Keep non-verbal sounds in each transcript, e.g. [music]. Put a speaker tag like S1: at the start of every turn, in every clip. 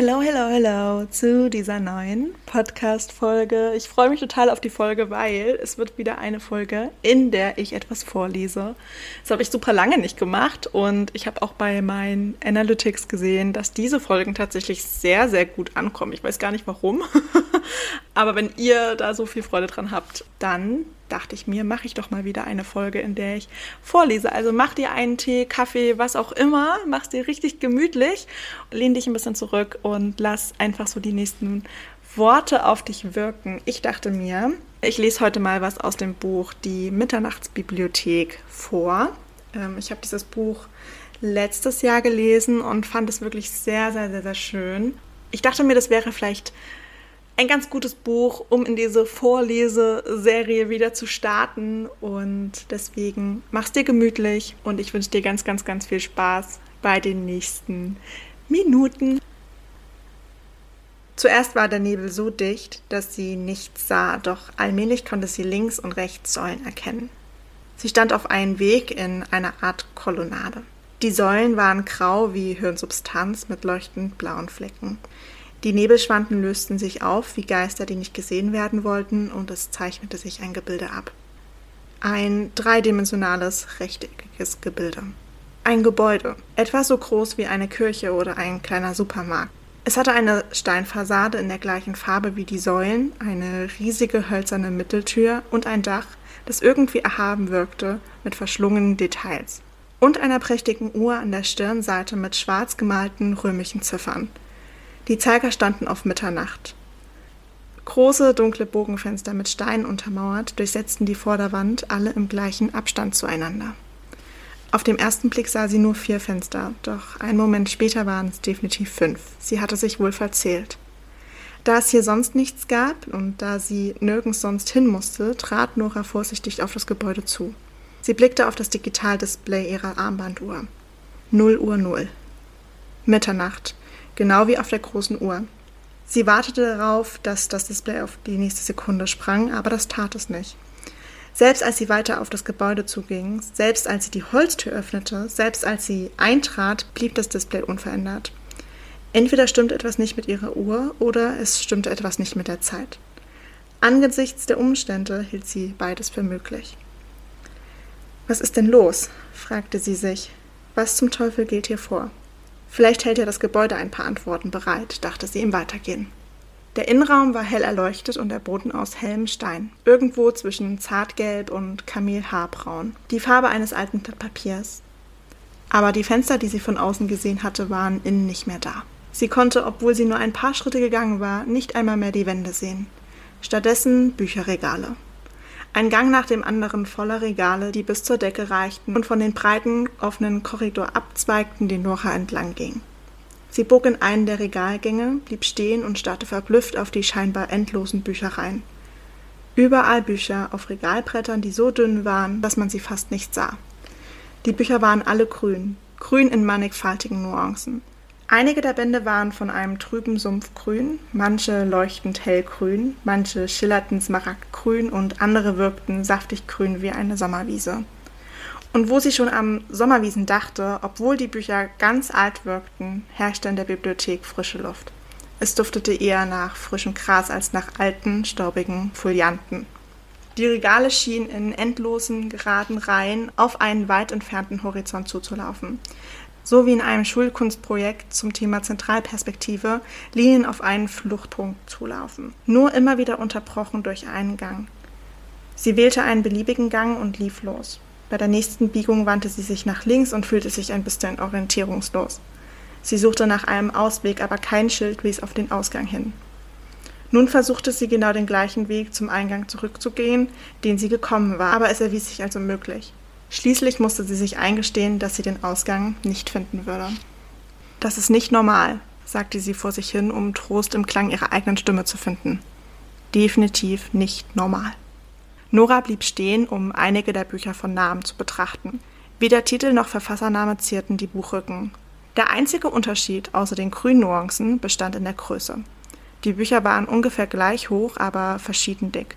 S1: Hello, hello, hello zu dieser neuen Podcast-Folge. Ich freue mich total auf die Folge, weil es wird wieder eine Folge, in der ich etwas vorlese. Das habe ich super lange nicht gemacht und ich habe auch bei meinen Analytics gesehen, dass diese Folgen tatsächlich sehr, sehr gut ankommen. Ich weiß gar nicht warum, [laughs] aber wenn ihr da so viel Freude dran habt, dann dachte ich mir, mache ich doch mal wieder eine Folge, in der ich vorlese. Also mach dir einen Tee, Kaffee, was auch immer, mach es dir richtig gemütlich, lehn dich ein bisschen zurück und lass einfach so die nächsten Worte auf dich wirken. Ich dachte mir, ich lese heute mal was aus dem Buch Die Mitternachtsbibliothek vor. Ähm, ich habe dieses Buch letztes Jahr gelesen und fand es wirklich sehr, sehr, sehr, sehr schön. Ich dachte mir, das wäre vielleicht ein ganz gutes Buch, um in diese Vorleseserie wieder zu starten. Und deswegen mach's dir gemütlich und ich wünsche dir ganz, ganz, ganz viel Spaß bei den nächsten Minuten. Zuerst war der Nebel so dicht, dass sie nichts sah, doch allmählich konnte sie links und rechts Säulen erkennen. Sie stand auf einem Weg in einer Art Kolonnade. Die Säulen waren grau wie Hirnsubstanz mit leuchtend blauen Flecken. Die Nebelschwanden lösten sich auf wie Geister, die nicht gesehen werden wollten, und es zeichnete sich ein Gebilde ab. Ein dreidimensionales, rechteckiges Gebilde. Ein Gebäude, etwa so groß wie eine Kirche oder ein kleiner Supermarkt. Es hatte eine Steinfassade in der gleichen Farbe wie die Säulen, eine riesige hölzerne Mitteltür und ein Dach, das irgendwie erhaben wirkte mit verschlungenen Details. Und einer prächtigen Uhr an der Stirnseite mit schwarz gemalten römischen Ziffern. Die Zeiger standen auf Mitternacht. Große, dunkle Bogenfenster mit Steinen untermauert durchsetzten die Vorderwand, alle im gleichen Abstand zueinander. Auf dem ersten Blick sah sie nur vier Fenster, doch einen Moment später waren es definitiv fünf. Sie hatte sich wohl verzählt. Da es hier sonst nichts gab und da sie nirgends sonst hin musste, trat Nora vorsichtig auf das Gebäude zu. Sie blickte auf das Digitaldisplay ihrer Armbanduhr. Null Uhr null. Mitternacht genau wie auf der großen Uhr. Sie wartete darauf, dass das Display auf die nächste Sekunde sprang, aber das tat es nicht. Selbst als sie weiter auf das Gebäude zuging, selbst als sie die Holztür öffnete, selbst als sie eintrat, blieb das Display unverändert. Entweder stimmte etwas nicht mit ihrer Uhr oder es stimmte etwas nicht mit der Zeit. Angesichts der Umstände hielt sie beides für möglich. Was ist denn los? fragte sie sich. Was zum Teufel geht hier vor? Vielleicht hält ja das Gebäude ein paar Antworten bereit, dachte sie im Weitergehen. Der Innenraum war hell erleuchtet und der Boden aus hellem Stein, irgendwo zwischen Zartgelb und Kamelhaarbraun, die Farbe eines alten Papiers. Aber die Fenster, die sie von außen gesehen hatte, waren innen nicht mehr da. Sie konnte, obwohl sie nur ein paar Schritte gegangen war, nicht einmal mehr die Wände sehen. Stattdessen Bücherregale. Ein Gang nach dem anderen voller Regale, die bis zur Decke reichten und von den breiten, offenen Korridor abzweigten, den Nora entlang ging. Sie bog in einen der Regalgänge, blieb stehen und starrte verblüfft auf die scheinbar endlosen Büchereien. Überall Bücher auf Regalbrettern, die so dünn waren, dass man sie fast nicht sah. Die Bücher waren alle grün, grün in mannigfaltigen Nuancen. Einige der Bände waren von einem trüben Sumpfgrün, manche leuchtend hellgrün, manche schillerten smaragdgrün und andere wirkten saftig grün wie eine Sommerwiese. Und wo sie schon am Sommerwiesen dachte, obwohl die Bücher ganz alt wirkten, herrschte in der Bibliothek frische Luft. Es duftete eher nach frischem Gras als nach alten, staubigen Folianten. Die Regale schienen in endlosen, geraden Reihen auf einen weit entfernten Horizont zuzulaufen so wie in einem Schulkunstprojekt zum Thema Zentralperspektive Linien auf einen Fluchtpunkt zulaufen, nur immer wieder unterbrochen durch einen Gang. Sie wählte einen beliebigen Gang und lief los. Bei der nächsten Biegung wandte sie sich nach links und fühlte sich ein bisschen orientierungslos. Sie suchte nach einem Ausweg, aber kein Schild wies auf den Ausgang hin. Nun versuchte sie genau den gleichen Weg zum Eingang zurückzugehen, den sie gekommen war, aber es erwies sich als unmöglich. Schließlich musste sie sich eingestehen, dass sie den Ausgang nicht finden würde. Das ist nicht normal, sagte sie vor sich hin, um Trost im Klang ihrer eigenen Stimme zu finden. Definitiv nicht normal. Nora blieb stehen, um einige der Bücher von Namen zu betrachten. Weder Titel noch Verfassername zierten die Buchrücken. Der einzige Unterschied außer den grünen Nuancen bestand in der Größe. Die Bücher waren ungefähr gleich hoch, aber verschieden dick.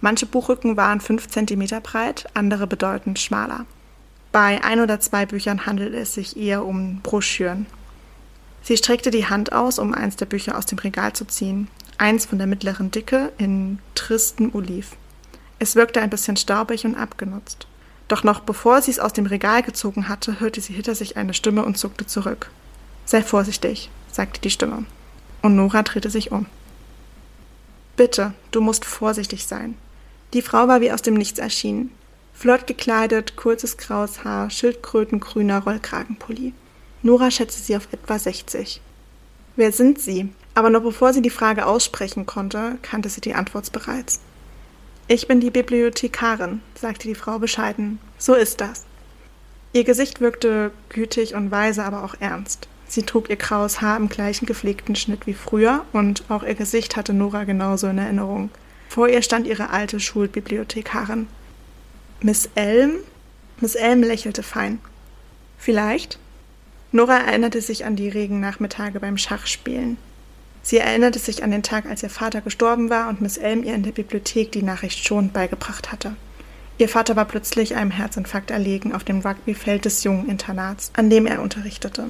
S1: Manche Buchrücken waren fünf Zentimeter breit, andere bedeutend schmaler. Bei ein oder zwei Büchern handelte es sich eher um Broschüren. Sie streckte die Hand aus, um eins der Bücher aus dem Regal zu ziehen. Eins von der mittleren Dicke in tristem Oliv. Es wirkte ein bisschen staubig und abgenutzt. Doch noch bevor sie es aus dem Regal gezogen hatte, hörte sie hinter sich eine Stimme und zuckte zurück. Sei vorsichtig, sagte die Stimme. Und Nora drehte sich um. Bitte, du musst vorsichtig sein. Die Frau war wie aus dem Nichts erschienen. Flott gekleidet, kurzes graues Haar, schildkrötengrüner Rollkragenpulli. Nora schätzte sie auf etwa 60. Wer sind Sie? Aber noch bevor sie die Frage aussprechen konnte, kannte sie die Antwort bereits. Ich bin die Bibliothekarin, sagte die Frau bescheiden. So ist das. Ihr Gesicht wirkte gütig und weise, aber auch ernst. Sie trug ihr graues Haar im gleichen gepflegten Schnitt wie früher, und auch ihr Gesicht hatte Nora genauso in Erinnerung. Vor ihr stand ihre alte Schulbibliothekarin. Miss Elm? Miss Elm lächelte fein. Vielleicht? Nora erinnerte sich an die Regennachmittage beim Schachspielen. Sie erinnerte sich an den Tag, als ihr Vater gestorben war und Miss Elm ihr in der Bibliothek die Nachricht schon beigebracht hatte. Ihr Vater war plötzlich einem Herzinfarkt erlegen auf dem Rugbyfeld des jungen Internats, an dem er unterrichtete.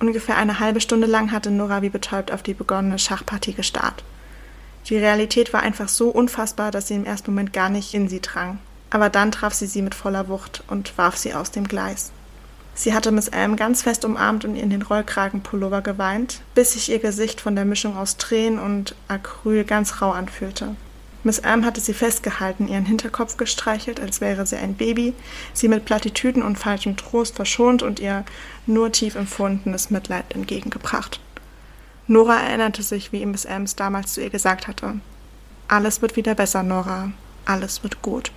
S1: Ungefähr eine halbe Stunde lang hatte Nora wie betäubt auf die begonnene Schachpartie gestarrt. Die Realität war einfach so unfassbar, dass sie im ersten Moment gar nicht in sie drang. Aber dann traf sie sie mit voller Wucht und warf sie aus dem Gleis. Sie hatte Miss Elm ganz fest umarmt und in den Rollkragenpullover geweint, bis sich ihr Gesicht von der Mischung aus Tränen und Acryl ganz rau anfühlte. Miss Elm hatte sie festgehalten, ihren Hinterkopf gestreichelt, als wäre sie ein Baby, sie mit Plattitüden und falschem Trost verschont und ihr nur tief empfundenes Mitleid entgegengebracht. Nora erinnerte sich, wie Miss Elms damals zu ihr gesagt hatte. Alles wird wieder besser, Nora. Alles wird gut.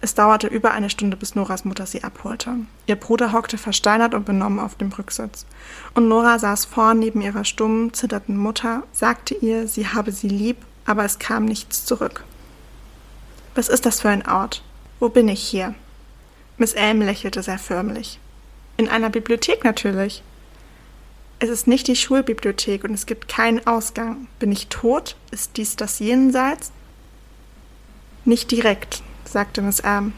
S1: Es dauerte über eine Stunde, bis Noras Mutter sie abholte. Ihr Bruder hockte versteinert und benommen auf dem Rücksitz. Und Nora saß vorn neben ihrer stummen, zitternden Mutter, sagte ihr, sie habe sie lieb, aber es kam nichts zurück. Was ist das für ein Ort? Wo bin ich hier? Miss Elm lächelte sehr förmlich. In einer Bibliothek natürlich. Es ist nicht die Schulbibliothek und es gibt keinen Ausgang. Bin ich tot? Ist dies das Jenseits? Nicht direkt, sagte Miss Elm.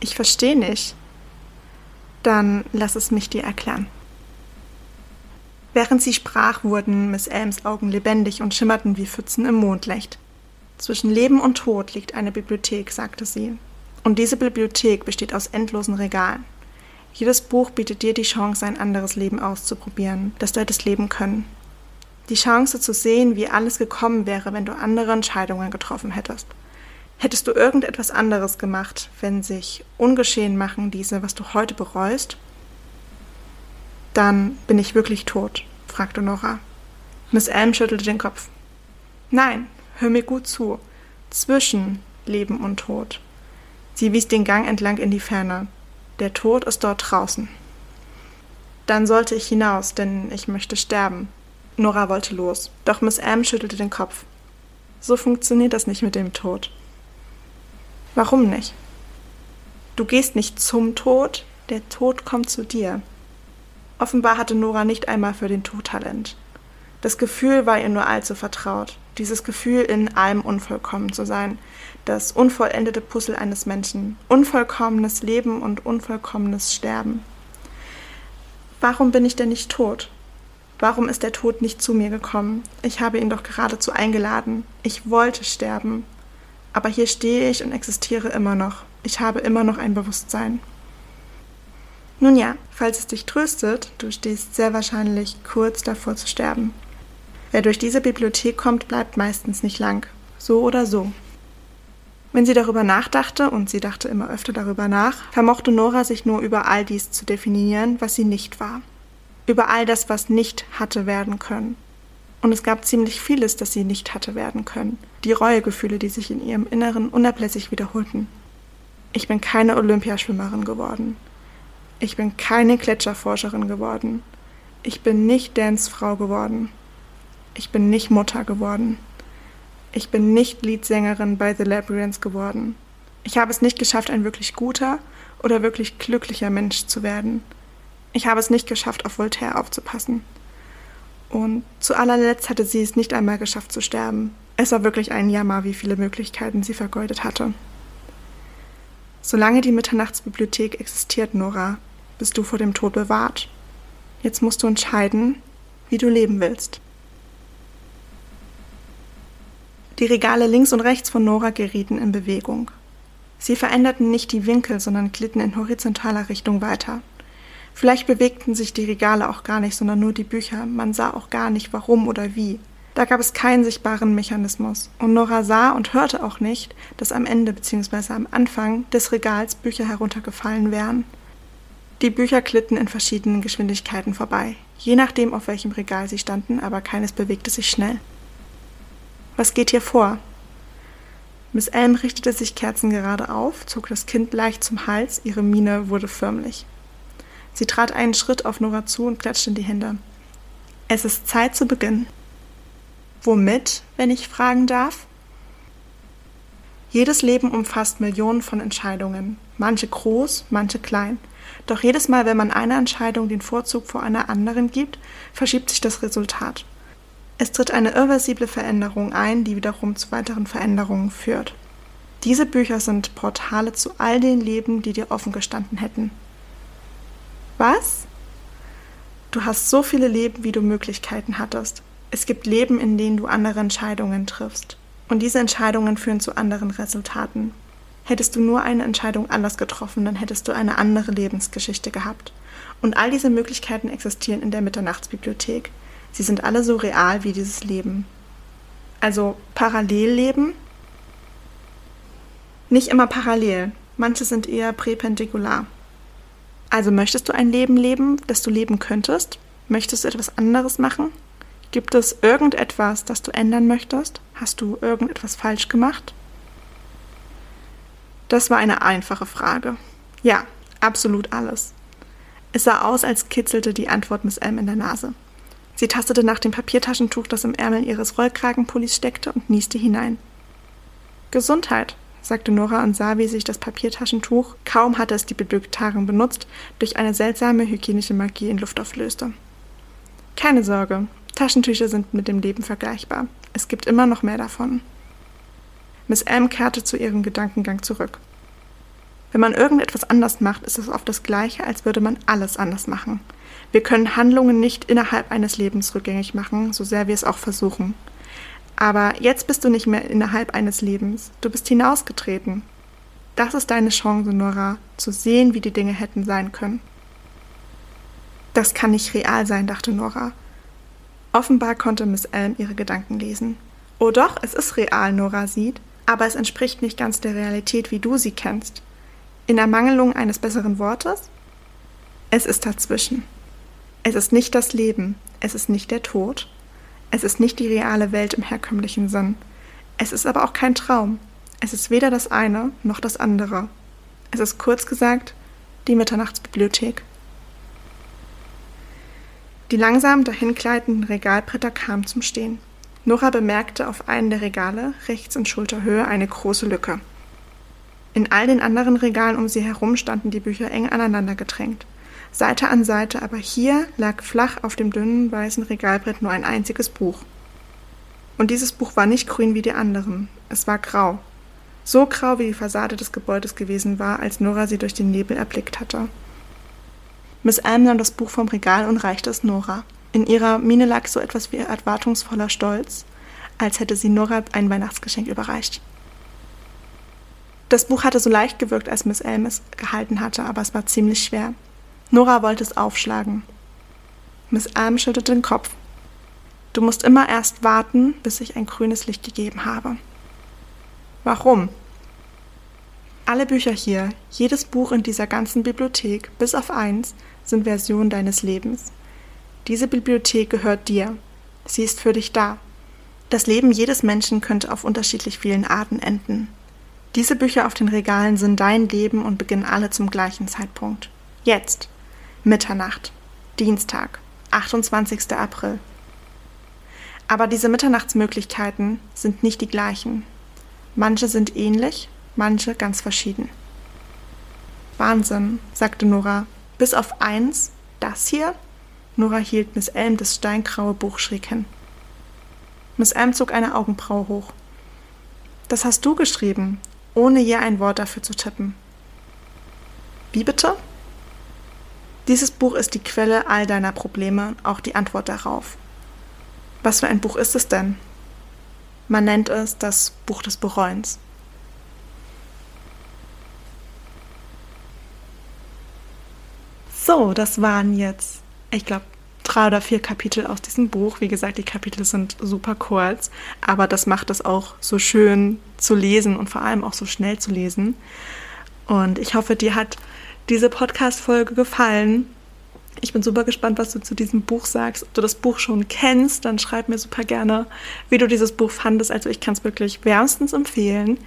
S1: Ich verstehe nicht. Dann lass es mich dir erklären. Während sie sprach, wurden Miss Elms Augen lebendig und schimmerten wie Pfützen im Mondlicht. Zwischen Leben und Tod liegt eine Bibliothek, sagte sie. Und diese Bibliothek besteht aus endlosen Regalen. Jedes Buch bietet dir die Chance, ein anderes Leben auszuprobieren, das du hättest leben können. Die Chance zu sehen, wie alles gekommen wäre, wenn du andere Entscheidungen getroffen hättest. Hättest du irgendetwas anderes gemacht, wenn sich ungeschehen machen diese, was du heute bereust? Dann bin ich wirklich tot, fragte Nora. Miss Elm schüttelte den Kopf. Nein, hör mir gut zu. Zwischen Leben und Tod. Sie wies den Gang entlang in die Ferne. Der Tod ist dort draußen. Dann sollte ich hinaus, denn ich möchte sterben. Nora wollte los, doch Miss Elm schüttelte den Kopf. So funktioniert das nicht mit dem Tod. Warum nicht? Du gehst nicht zum Tod, der Tod kommt zu dir. Offenbar hatte Nora nicht einmal für den Tod Talent. Das Gefühl war ihr nur allzu vertraut. Dieses Gefühl, in allem unvollkommen zu sein. Das unvollendete Puzzle eines Menschen. Unvollkommenes Leben und unvollkommenes Sterben. Warum bin ich denn nicht tot? Warum ist der Tod nicht zu mir gekommen? Ich habe ihn doch geradezu eingeladen. Ich wollte sterben. Aber hier stehe ich und existiere immer noch. Ich habe immer noch ein Bewusstsein. Nun ja, falls es dich tröstet, du stehst sehr wahrscheinlich kurz davor zu sterben. Wer durch diese Bibliothek kommt, bleibt meistens nicht lang. So oder so. Wenn sie darüber nachdachte, und sie dachte immer öfter darüber nach, vermochte Nora sich nur über all dies zu definieren, was sie nicht war. Über all das, was nicht hatte werden können. Und es gab ziemlich vieles, das sie nicht hatte werden können. Die Reuegefühle, die sich in ihrem Inneren unablässig wiederholten. Ich bin keine Olympiaschwimmerin geworden. Ich bin keine Gletscherforscherin geworden. Ich bin nicht Dancefrau geworden. Ich bin nicht Mutter geworden. Ich bin nicht Leadsängerin bei The Labyrinth geworden. Ich habe es nicht geschafft, ein wirklich guter oder wirklich glücklicher Mensch zu werden. Ich habe es nicht geschafft, auf Voltaire aufzupassen. Und zu allerletzt hatte sie es nicht einmal geschafft zu sterben. Es war wirklich ein Jammer, wie viele Möglichkeiten sie vergeudet hatte. Solange die Mitternachtsbibliothek existiert, Nora, bist du vor dem Tod bewahrt. Jetzt musst du entscheiden, wie du leben willst. Die Regale links und rechts von Nora gerieten in Bewegung. Sie veränderten nicht die Winkel, sondern glitten in horizontaler Richtung weiter. Vielleicht bewegten sich die Regale auch gar nicht, sondern nur die Bücher. Man sah auch gar nicht, warum oder wie. Da gab es keinen sichtbaren Mechanismus. Und Nora sah und hörte auch nicht, dass am Ende bzw. am Anfang des Regals Bücher heruntergefallen wären. Die Bücher glitten in verschiedenen Geschwindigkeiten vorbei, je nachdem, auf welchem Regal sie standen, aber keines bewegte sich schnell. Was geht hier vor? Miss Elm richtete sich kerzengerade auf, zog das Kind leicht zum Hals, ihre Miene wurde förmlich. Sie trat einen Schritt auf Nora zu und klatschte in die Hände. Es ist Zeit zu beginnen. Womit, wenn ich fragen darf? Jedes Leben umfasst Millionen von Entscheidungen, manche groß, manche klein. Doch jedes Mal, wenn man einer Entscheidung den Vorzug vor einer anderen gibt, verschiebt sich das Resultat. Es tritt eine irreversible Veränderung ein, die wiederum zu weiteren Veränderungen führt. Diese Bücher sind Portale zu all den Leben, die dir offen gestanden hätten. Was? Du hast so viele Leben, wie du Möglichkeiten hattest. Es gibt Leben, in denen du andere Entscheidungen triffst. Und diese Entscheidungen führen zu anderen Resultaten. Hättest du nur eine Entscheidung anders getroffen, dann hättest du eine andere Lebensgeschichte gehabt. Und all diese Möglichkeiten existieren in der Mitternachtsbibliothek. Sie sind alle so real wie dieses Leben. Also Parallelleben. Nicht immer parallel, manche sind eher präpendikular. Also möchtest du ein Leben leben, das du leben könntest? Möchtest du etwas anderes machen? Gibt es irgendetwas, das du ändern möchtest? Hast du irgendetwas falsch gemacht? Das war eine einfache Frage. Ja, absolut alles. Es sah aus, als kitzelte die Antwort Miss M in der Nase. Sie tastete nach dem Papiertaschentuch, das im Ärmel ihres Rollkragenpullis steckte, und nieste hinein. Gesundheit, sagte Nora und sah, wie sich das Papiertaschentuch, kaum hatte es die Bibliothekarin benutzt, durch eine seltsame hygienische Magie in Luft auflöste. Keine Sorge, Taschentücher sind mit dem Leben vergleichbar. Es gibt immer noch mehr davon. Miss M kehrte zu ihrem Gedankengang zurück. Wenn man irgendetwas anders macht, ist es oft das Gleiche, als würde man alles anders machen. Wir können Handlungen nicht innerhalb eines Lebens rückgängig machen, so sehr wir es auch versuchen. Aber jetzt bist du nicht mehr innerhalb eines Lebens. Du bist hinausgetreten. Das ist deine Chance, Nora, zu sehen, wie die Dinge hätten sein können. Das kann nicht real sein, dachte Nora. Offenbar konnte Miss Elm ihre Gedanken lesen. Oh doch, es ist real, Nora sieht, aber es entspricht nicht ganz der Realität, wie du sie kennst. In Ermangelung eines besseren Wortes? Es ist dazwischen. Es ist nicht das Leben, es ist nicht der Tod, es ist nicht die reale Welt im herkömmlichen Sinn. Es ist aber auch kein Traum. Es ist weder das eine noch das andere. Es ist kurz gesagt die Mitternachtsbibliothek. Die langsam dahingleitenden Regalbretter kamen zum Stehen. Nora bemerkte auf einem der Regale rechts in Schulterhöhe eine große Lücke. In all den anderen Regalen um sie herum standen die Bücher eng aneinander gedrängt, Seite an Seite, aber hier lag flach auf dem dünnen weißen Regalbrett nur ein einziges Buch. Und dieses Buch war nicht grün wie die anderen, es war grau. So grau wie die Fassade des Gebäudes gewesen war, als Nora sie durch den Nebel erblickt hatte. Miss Alm nahm das Buch vom Regal und reichte es Nora. In ihrer Miene lag so etwas wie erwartungsvoller Stolz, als hätte sie Nora ein Weihnachtsgeschenk überreicht. Das Buch hatte so leicht gewirkt, als Miss Elm es gehalten hatte, aber es war ziemlich schwer. Nora wollte es aufschlagen. Miss Elm schüttelte den Kopf. Du musst immer erst warten, bis ich ein grünes Licht gegeben habe. Warum? Alle Bücher hier, jedes Buch in dieser ganzen Bibliothek, bis auf eins, sind Versionen deines Lebens. Diese Bibliothek gehört dir. Sie ist für dich da. Das Leben jedes Menschen könnte auf unterschiedlich vielen Arten enden. Diese Bücher auf den Regalen sind dein Leben und beginnen alle zum gleichen Zeitpunkt. Jetzt. Mitternacht. Dienstag. 28. April. Aber diese Mitternachtsmöglichkeiten sind nicht die gleichen. Manche sind ähnlich, manche ganz verschieden. Wahnsinn, sagte Nora. Bis auf eins, das hier? Nora hielt Miss Elm das steingraue Buch schräg hin. Miss Elm zog eine Augenbraue hoch. Das hast du geschrieben, ohne je ein Wort dafür zu tippen. Wie bitte? Dieses Buch ist die Quelle all deiner Probleme, auch die Antwort darauf. Was für ein Buch ist es denn? Man nennt es das Buch des Bereuens. So, das waren jetzt, ich glaube, drei oder vier Kapitel aus diesem Buch. Wie gesagt, die Kapitel sind super kurz, aber das macht es auch so schön zu lesen und vor allem auch so schnell zu lesen. Und ich hoffe, dir hat diese Podcast-Folge gefallen. Ich bin super gespannt, was du zu diesem Buch sagst. Ob du das Buch schon kennst, dann schreib mir super gerne, wie du dieses Buch fandest. Also ich kann es wirklich wärmstens empfehlen.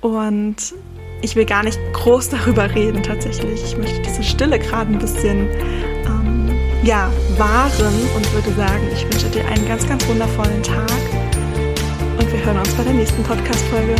S1: Und ich will gar nicht groß darüber reden tatsächlich. Ich möchte diese Stille gerade ein bisschen ja, wahren und würde sagen, ich wünsche dir einen ganz, ganz wundervollen Tag. Und wir hören uns bei der nächsten Podcast-Folge.